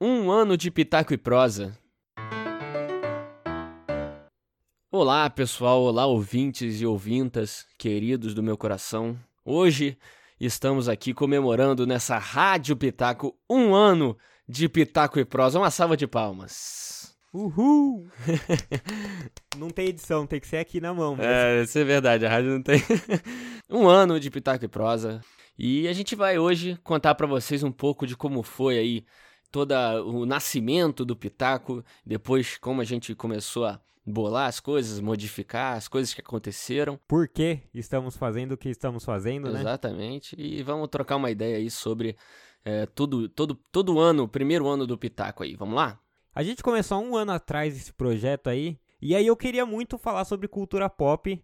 Um ano de Pitaco e Prosa. Olá, pessoal, olá, ouvintes e ouvintas, queridos do meu coração. Hoje estamos aqui comemorando nessa Rádio Pitaco um ano de Pitaco e Prosa. Uma salva de palmas. Uhul! não tem edição, tem que ser aqui na mão. É, isso é verdade, a rádio não tem. um ano de Pitaco e Prosa. E a gente vai hoje contar para vocês um pouco de como foi aí todo o nascimento do Pitaco, depois como a gente começou a bolar as coisas, modificar as coisas que aconteceram. Por que estamos fazendo o que estamos fazendo, né? Exatamente. E vamos trocar uma ideia aí sobre é, todo, todo, todo ano, o primeiro ano do Pitaco aí. Vamos lá? A gente começou um ano atrás esse projeto aí. E aí eu queria muito falar sobre cultura pop,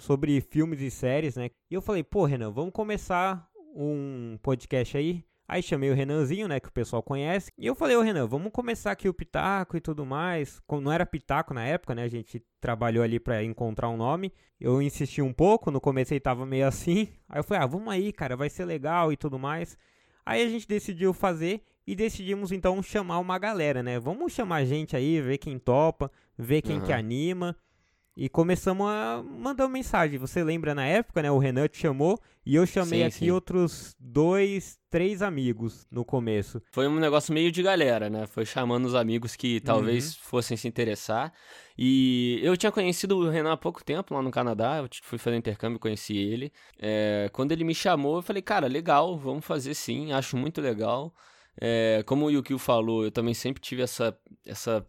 sobre filmes e séries, né? E eu falei, pô, Renan, vamos começar um podcast aí. Aí chamei o Renanzinho, né, que o pessoal conhece. E eu falei, ô Renan, vamos começar aqui o Pitaco e tudo mais. Não era Pitaco na época, né? A gente trabalhou ali para encontrar um nome. Eu insisti um pouco, no começo ele tava meio assim. Aí eu falei, ah, vamos aí, cara, vai ser legal e tudo mais. Aí a gente decidiu fazer e decidimos então chamar uma galera, né? Vamos chamar gente aí, ver quem topa, ver quem uhum. que anima. E começamos a mandar uma mensagem. Você lembra na época, né? O Renan te chamou e eu chamei sim, aqui sim. outros dois, três amigos no começo. Foi um negócio meio de galera, né? Foi chamando os amigos que talvez uhum. fossem se interessar. E eu tinha conhecido o Renan há pouco tempo lá no Canadá. Eu fui fazer intercâmbio, conheci ele. É, quando ele me chamou, eu falei, cara, legal, vamos fazer sim, acho muito legal. É, como o Yukio falou, eu também sempre tive essa, essa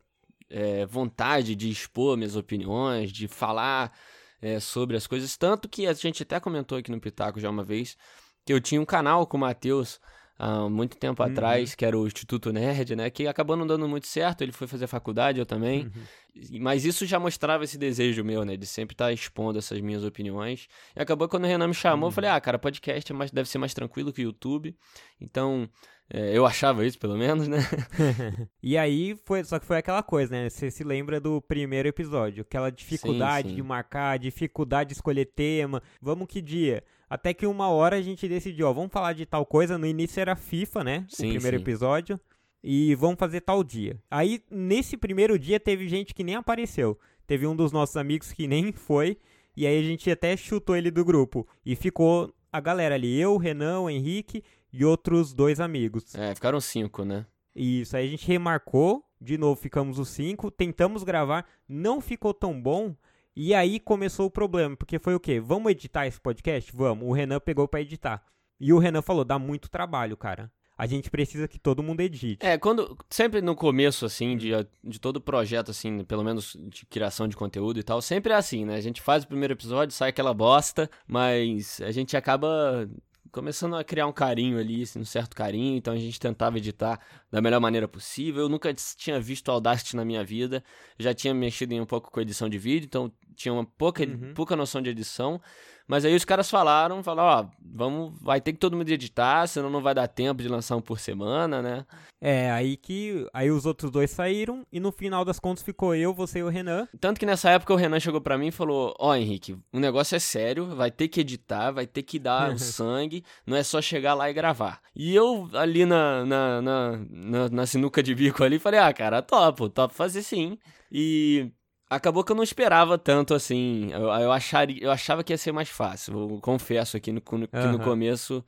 é, vontade de expor minhas opiniões, de falar é, sobre as coisas. Tanto que a gente até comentou aqui no Pitaco já uma vez que eu tinha um canal com o Matheus há muito tempo uhum. atrás, que era o Instituto Nerd, né? Que acabou não dando muito certo, ele foi fazer faculdade, eu também. Uhum. Mas isso já mostrava esse desejo meu, né? De sempre estar expondo essas minhas opiniões. E acabou quando o Renan me chamou, uhum. eu falei, ah, cara, podcast é mais, deve ser mais tranquilo que o YouTube. Então, é, eu achava isso, pelo menos, né? e aí, foi, só que foi aquela coisa, né? Você se lembra do primeiro episódio, aquela dificuldade sim, sim. de marcar, dificuldade de escolher tema, vamos que dia? Até que uma hora a gente decidiu, ó, vamos falar de tal coisa. No início era FIFA, né? Sim, o primeiro episódio. E vamos fazer tal dia. Aí, nesse primeiro dia, teve gente que nem apareceu. Teve um dos nossos amigos que nem foi. E aí a gente até chutou ele do grupo. E ficou a galera ali, eu, o Renan, o Henrique e outros dois amigos. É, ficaram cinco, né? Isso, aí a gente remarcou, de novo ficamos os cinco, tentamos gravar, não ficou tão bom, e aí começou o problema, porque foi o quê? Vamos editar esse podcast? Vamos. O Renan pegou para editar. E o Renan falou: dá muito trabalho, cara. A gente precisa que todo mundo edite. É, quando. Sempre no começo, assim, de, de todo projeto, assim, pelo menos de criação de conteúdo e tal, sempre é assim, né? A gente faz o primeiro episódio, sai aquela bosta, mas a gente acaba começando a criar um carinho ali, assim, um certo carinho, então a gente tentava editar da melhor maneira possível. Eu nunca tinha visto Audacity na minha vida, já tinha mexido em um pouco com edição de vídeo, então tinha uma pouca, uhum. pouca noção de edição. Mas aí os caras falaram, falaram, ó, vamos, vai ter que todo mundo editar, senão não vai dar tempo de lançar um por semana, né? É, aí que aí os outros dois saíram e no final das contas ficou eu, você e o Renan. Tanto que nessa época o Renan chegou para mim e falou: "Ó, Henrique, o negócio é sério, vai ter que editar, vai ter que dar o sangue, não é só chegar lá e gravar". E eu ali na na, na, na, na sinuca de bico ali falei: "Ah, cara, topo, topo fazer sim". E Acabou que eu não esperava tanto assim. Eu, eu, acharia, eu achava que ia ser mais fácil. Eu confesso aqui no, que uhum. no começo,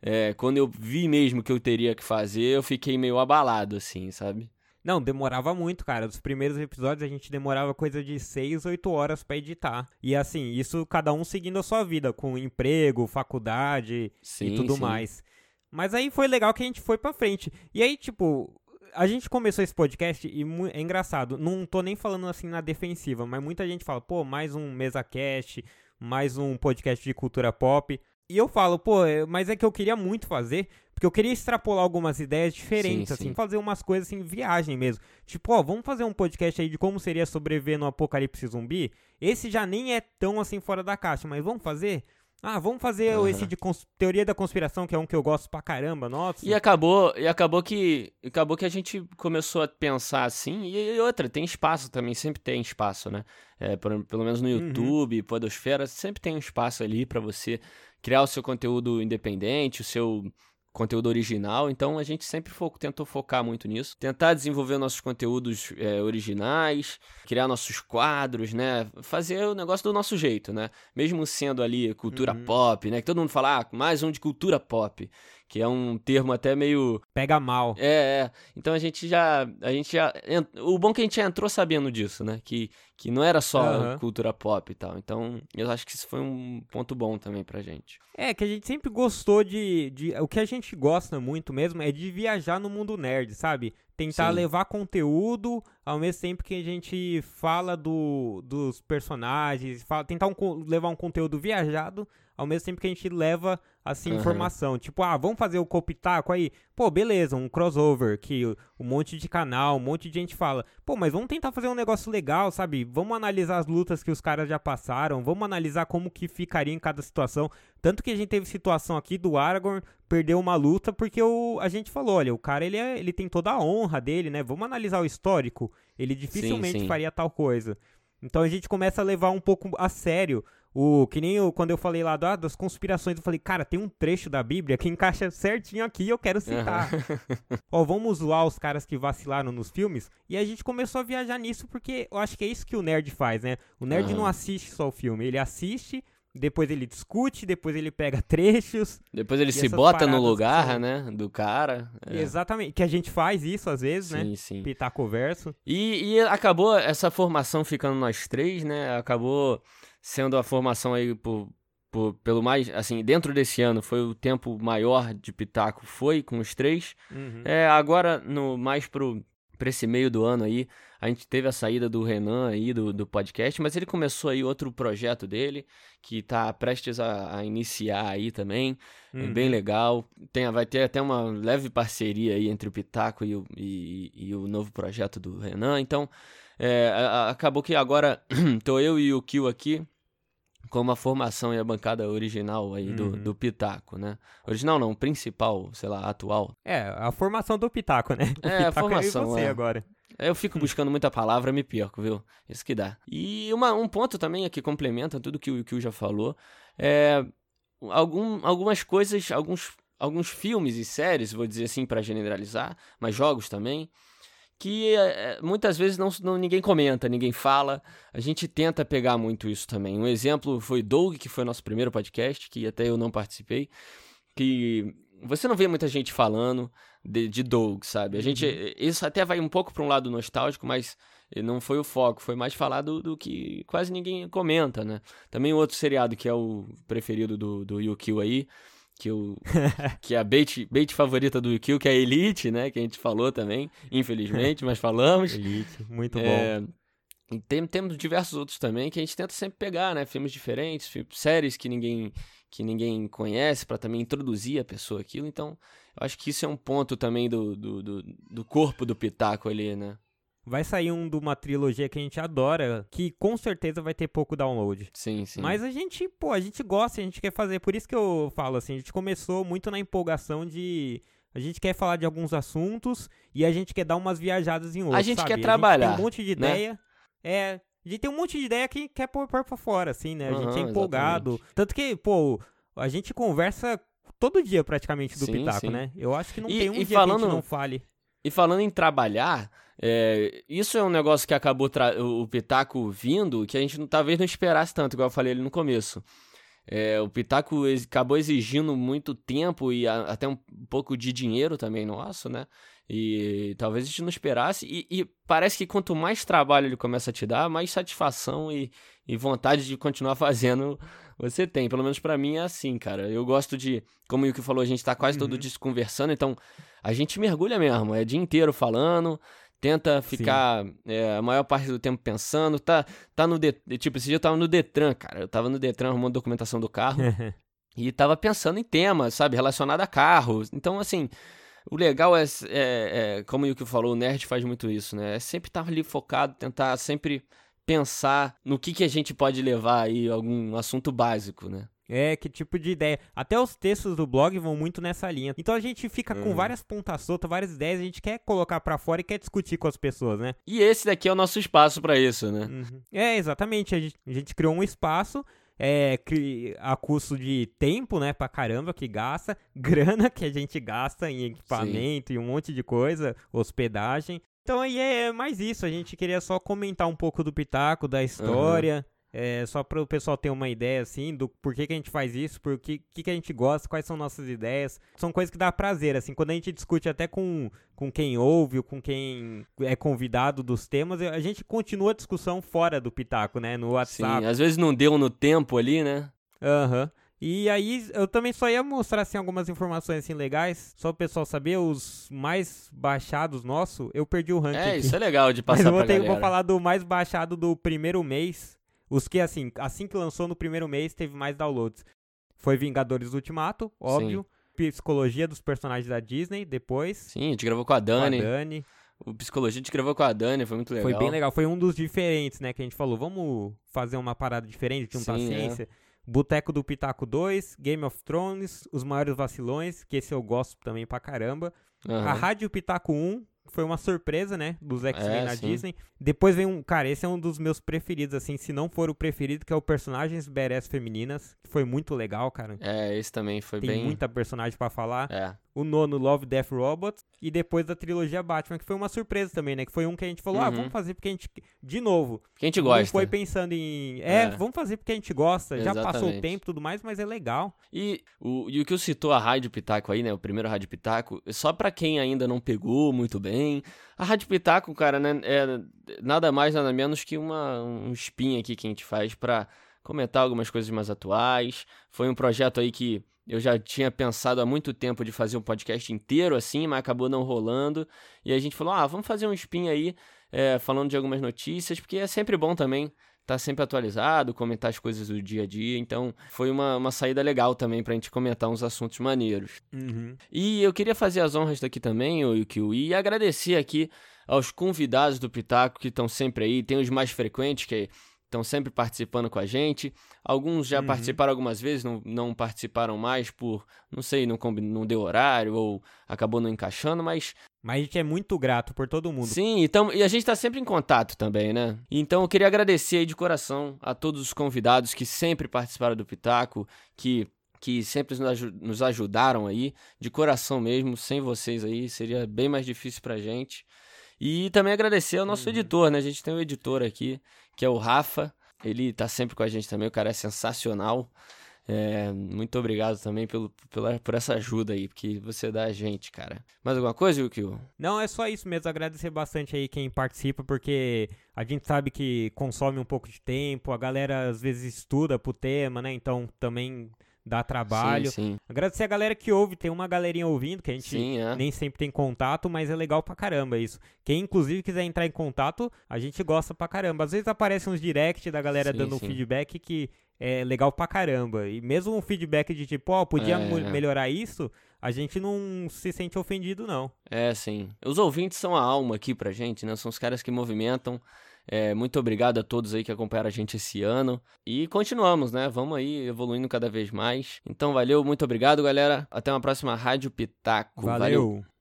é, quando eu vi mesmo que eu teria que fazer, eu fiquei meio abalado, assim, sabe? Não, demorava muito, cara. Os primeiros episódios a gente demorava coisa de 6, 8 horas para editar. E assim, isso cada um seguindo a sua vida, com emprego, faculdade sim, e tudo sim. mais. Mas aí foi legal que a gente foi pra frente. E aí, tipo, a gente começou esse podcast e é engraçado, não tô nem falando assim na defensiva, mas muita gente fala, pô, mais um mesa cast, mais um podcast de cultura pop. E eu falo, pô, é, mas é que eu queria muito fazer, porque eu queria extrapolar algumas ideias diferentes, sim, assim, sim. fazer umas coisas assim, viagem mesmo. Tipo, ó, vamos fazer um podcast aí de como seria sobreviver no apocalipse zumbi. Esse já nem é tão assim fora da caixa, mas vamos fazer? Ah, vamos fazer uhum. esse de teoria da conspiração, que é um que eu gosto pra caramba, nossa. E acabou, e acabou que acabou que a gente começou a pensar assim, e, outra, tem espaço também, sempre tem espaço, né? É, por, pelo menos no uhum. YouTube, uhum. Podosfera, sempre tem um espaço ali para você criar o seu conteúdo independente, o seu conteúdo original, então a gente sempre fo tentou focar muito nisso, tentar desenvolver nossos conteúdos é, originais, criar nossos quadros, né, fazer o negócio do nosso jeito, né, mesmo sendo ali cultura uhum. pop, né, que todo mundo fala, ah, mais um de cultura pop, que é um termo até meio pega mal. É, é. Então a gente já a gente já o bom é que a gente já entrou sabendo disso, né? Que que não era só uhum. cultura pop e tal. Então, eu acho que isso foi um ponto bom também pra gente. É, que a gente sempre gostou de, de o que a gente gosta muito mesmo é de viajar no mundo nerd, sabe? Tentar Sim. levar conteúdo ao mesmo tempo que a gente fala do, dos personagens, fala, tentar um, levar um conteúdo viajado ao mesmo tempo que a gente leva assim uhum. informação. Tipo, ah, vamos fazer o Copitaco aí? Pô, beleza, um crossover que um monte de canal, um monte de gente fala. Pô, mas vamos tentar fazer um negócio legal, sabe? Vamos analisar as lutas que os caras já passaram, vamos analisar como que ficaria em cada situação. Tanto que a gente teve situação aqui do Aragorn perdeu uma luta porque o, a gente falou, olha, o cara ele, é, ele tem toda a honra dele, né? Vamos analisar o histórico. Ele dificilmente sim, sim. faria tal coisa. Então a gente começa a levar um pouco a sério o, que nem eu, quando eu falei lá das conspirações, eu falei, cara, tem um trecho da Bíblia que encaixa certinho aqui e eu quero citar. Uhum. Ó, vamos zoar os caras que vacilaram nos filmes. E a gente começou a viajar nisso porque eu acho que é isso que o nerd faz, né? O nerd uhum. não assiste só o filme, ele assiste, depois ele discute, depois ele pega trechos. Depois ele se bota no lugar, são... né, do cara. É. Exatamente, que a gente faz isso às vezes, sim, né? Sim, sim. Pitaco verso. E, e acabou essa formação ficando nós três, né? Acabou sendo a formação aí por, por, pelo mais, assim, dentro desse ano foi o tempo maior de Pitaco, foi com os três. Uhum. É, agora, no mais pro, pra esse meio do ano aí, a gente teve a saída do Renan aí, do, do podcast, mas ele começou aí outro projeto dele, que tá prestes a, a iniciar aí também, é uhum. bem legal. Tem, vai ter até uma leve parceria aí entre o Pitaco e o, e, e o novo projeto do Renan, então... É, acabou que agora tô eu e o Kio aqui como a formação e a bancada original aí do, uhum. do Pitaco, né? Original não, principal, sei lá, atual. É, a formação do Pitaco, né? O é, Pitaco a formação, é você é. agora. Eu fico buscando muita palavra, me perco, viu? Isso que dá. E uma, um ponto também que complementa tudo que o que o já falou é algum, algumas coisas, alguns, alguns filmes e séries, vou dizer assim para generalizar, mas jogos também, que é, muitas vezes não, não, ninguém comenta, ninguém fala. A gente tenta pegar muito isso também. Um exemplo foi Doug, que foi nosso primeiro podcast, que até eu não participei, que você não vê muita gente falando de, de Doug, sabe? A gente uhum. isso até vai um pouco para um lado nostálgico, mas não foi o foco, foi mais falar do, do, que quase ninguém comenta, né? Também outro seriado que é o preferido do, do Yukio aí, que, o, que é a bait, bait favorita do Kill, que é a Elite, né? Que a gente falou também, infelizmente, mas falamos. Elite, muito é, bom. E tem, temos diversos outros também que a gente tenta sempre pegar, né? Filmes diferentes, séries que ninguém que ninguém conhece para também introduzir a pessoa aquilo. Então, eu acho que isso é um ponto também do, do, do, do corpo do Pitaco ali, né? Vai sair um de uma trilogia que a gente adora, que com certeza vai ter pouco download. Sim, sim. Mas a gente, pô, a gente gosta, a gente quer fazer. Por isso que eu falo assim, a gente começou muito na empolgação de. A gente quer falar de alguns assuntos e a gente quer dar umas viajadas em outros. A gente sabe? quer trabalhar. A gente tem um monte de né? ideia. É. A gente tem um monte de ideia que quer pôr, pra fora, assim, né? A uhum, gente é empolgado. Exatamente. Tanto que, pô, a gente conversa todo dia praticamente do sim, Pitaco, sim. né? Eu acho que não e, tem um dia falando, que a gente não fale. E falando em trabalhar, é, isso é um negócio que acabou o Pitaco vindo que a gente talvez não esperasse tanto, igual eu falei ali no começo. É, o Pitaco acabou exigindo muito tempo e a, até um pouco de dinheiro também nosso, né? E talvez a gente não esperasse. E, e, parece que quanto mais trabalho ele começa a te dar, mais satisfação e, e vontade de continuar fazendo você tem. Pelo menos para mim é assim, cara. Eu gosto de, como o que falou, a gente tá quase uhum. todo dia conversando, então a gente mergulha mesmo. É o dia inteiro falando tenta ficar é, a maior parte do tempo pensando, tá, tá no, de, tipo, esse dia eu tava no Detran, cara, eu tava no Detran arrumando documentação do carro e tava pensando em temas, sabe, relacionado a carros, então, assim, o legal é, é, é como o que falou, o nerd faz muito isso, né, é sempre estar tá ali focado, tentar sempre pensar no que que a gente pode levar aí, algum assunto básico, né. É, que tipo de ideia. Até os textos do blog vão muito nessa linha. Então a gente fica uhum. com várias pontas soltas, várias ideias, a gente quer colocar para fora e quer discutir com as pessoas, né? E esse daqui é o nosso espaço para isso, né? Uhum. É, exatamente. A gente, a gente criou um espaço é a custo de tempo, né, pra caramba que gasta, grana que a gente gasta em equipamento Sim. e um monte de coisa, hospedagem. Então aí é mais isso, a gente queria só comentar um pouco do Pitaco, da história, uhum. É, só para o pessoal ter uma ideia, assim, do porquê que a gente faz isso, por que, que, a gente gosta, quais são nossas ideias. São coisas que dá prazer, assim, quando a gente discute até com, com quem ouve ou com quem é convidado dos temas, a gente continua a discussão fora do Pitaco, né, no WhatsApp. Sim, às vezes não deu no tempo ali, né? Aham. Uhum. E aí, eu também só ia mostrar assim, algumas informações assim legais, só o pessoal saber, os mais baixados nosso, eu perdi o ranking. É, aqui. isso é legal de passar Mas eu vou, ter, vou falar do mais baixado do primeiro mês, os que, assim, assim que lançou no primeiro mês, teve mais downloads. Foi Vingadores Ultimato, óbvio. Sim. Psicologia dos personagens da Disney, depois. Sim, a gente gravou com a Dani. Com a Dani. O Psicologia a gente gravou com a Dani, foi muito legal. Foi bem legal, foi um dos diferentes, né? Que a gente falou, vamos fazer uma parada diferente, juntar Sim, ciência. É. Boteco do Pitaco 2, Game of Thrones, Os Maiores Vacilões, que esse eu gosto também pra caramba. Uhum. A Rádio Pitaco 1, foi uma surpresa, né? Dos X-Men é, na sim. Disney. Depois vem um. Cara, esse é um dos meus preferidos, assim, se não for o preferido, que é o Personagens Badass Femininas. Que foi muito legal, cara. É, esse também foi Tem bem. Tem muita personagem para falar. É. O nono, Love, Death, Robots. E depois da trilogia Batman, que foi uma surpresa também, né? Que foi um que a gente falou, ah, uhum. ah, vamos fazer porque a gente. De novo. Porque a gente gosta. Não foi pensando em. É, é, vamos fazer porque a gente gosta. Exatamente. Já passou o tempo e tudo mais, mas é legal. E o, e o que eu citou a Rádio Pitaco aí, né? O primeiro Rádio Pitaco, só para quem ainda não pegou muito bem. A Rádio Pitaco, cara, né? É nada mais, nada menos que uma, um spin aqui que a gente faz para comentar algumas coisas mais atuais. Foi um projeto aí que eu já tinha pensado há muito tempo de fazer um podcast inteiro assim, mas acabou não rolando. E a gente falou: ah, vamos fazer um spin aí, é, falando de algumas notícias, porque é sempre bom também estar tá sempre atualizado, comentar as coisas do dia a dia. Então, foi uma, uma saída legal também pra gente comentar uns assuntos maneiros. Uhum. E eu queria fazer as honras daqui também, o Yukio, e agradecer aqui aos convidados do Pitaco que estão sempre aí. Tem os mais frequentes, que estão sempre participando com a gente. Alguns já uhum. participaram algumas vezes, não, não participaram mais por, não sei, não, não deu horário ou acabou não encaixando, mas. Mas a gente é muito grato por todo mundo. Sim, então, e a gente está sempre em contato também, né? Então eu queria agradecer aí de coração a todos os convidados que sempre participaram do Pitaco, que que sempre nos ajudaram aí, de coração mesmo, sem vocês aí seria bem mais difícil pra gente. E também agradecer ao nosso uhum. editor, né? A gente tem um editor aqui, que é o Rafa. Ele tá sempre com a gente também, o cara é sensacional. É, muito obrigado também pelo, pela, por essa ajuda aí, porque você dá a gente, cara. Mais alguma coisa, Yukio? Não, é só isso mesmo. Agradecer bastante aí quem participa, porque a gente sabe que consome um pouco de tempo, a galera às vezes estuda pro tema, né? Então também dá trabalho. Sim, sim. Agradecer a galera que ouve, tem uma galerinha ouvindo, que a gente sim, é. nem sempre tem contato, mas é legal pra caramba isso. Quem inclusive quiser entrar em contato, a gente gosta pra caramba. Às vezes aparecem uns direct da galera dando um feedback que é legal pra caramba. E mesmo um feedback de tipo, ó, oh, podia é. melhorar isso, a gente não se sente ofendido, não. É, sim. Os ouvintes são a alma aqui pra gente, né? São os caras que movimentam é, muito obrigado a todos aí que acompanharam a gente esse ano. E continuamos, né? Vamos aí evoluindo cada vez mais. Então, valeu, muito obrigado, galera. Até uma próxima Rádio Pitaco. valeu. valeu.